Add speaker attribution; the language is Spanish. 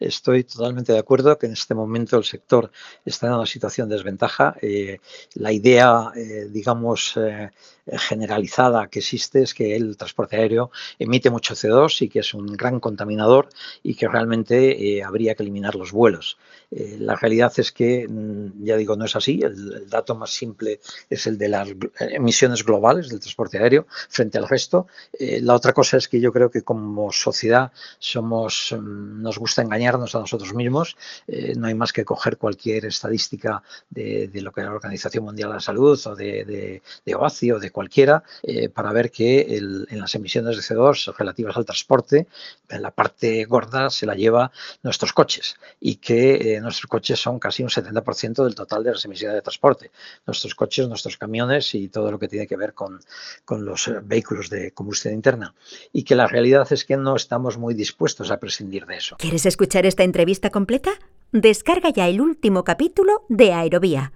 Speaker 1: Estoy totalmente de acuerdo que en este momento el sector está en una situación de desventaja. Eh, la idea, eh, digamos, eh, generalizada que existe es que el transporte aéreo emite mucho CO2 y que es un gran contaminador y que realmente habría que eliminar los vuelos. la realidad es que, mm, ya digo, no es así. El, dato más simple es el de las emisiones globales del transporte aéreo frente al resto. la otra cosa es que yo creo que como sociedad somos, mm, nos gusta engañar a nosotros mismos. Eh, no hay más que coger cualquier estadística de, lo que la Organización Mundial de la Salud o de, de, de OACI o de cualquiera eh, para ver que en las emisiones de CO2 relativas al transporte, en la parte gorda se la lleva nuestros coches y que eh, nuestros coches son casi un 70% del total de las emisiones de transporte. Nuestros coches, nuestros camiones y todo lo que tiene que ver con, con los vehículos de combustión interna. Y que la realidad es que no estamos muy dispuestos a prescindir de eso.
Speaker 2: ¿Quieres escuchar esta entrevista completa? Descarga ya el último capítulo de Aerovía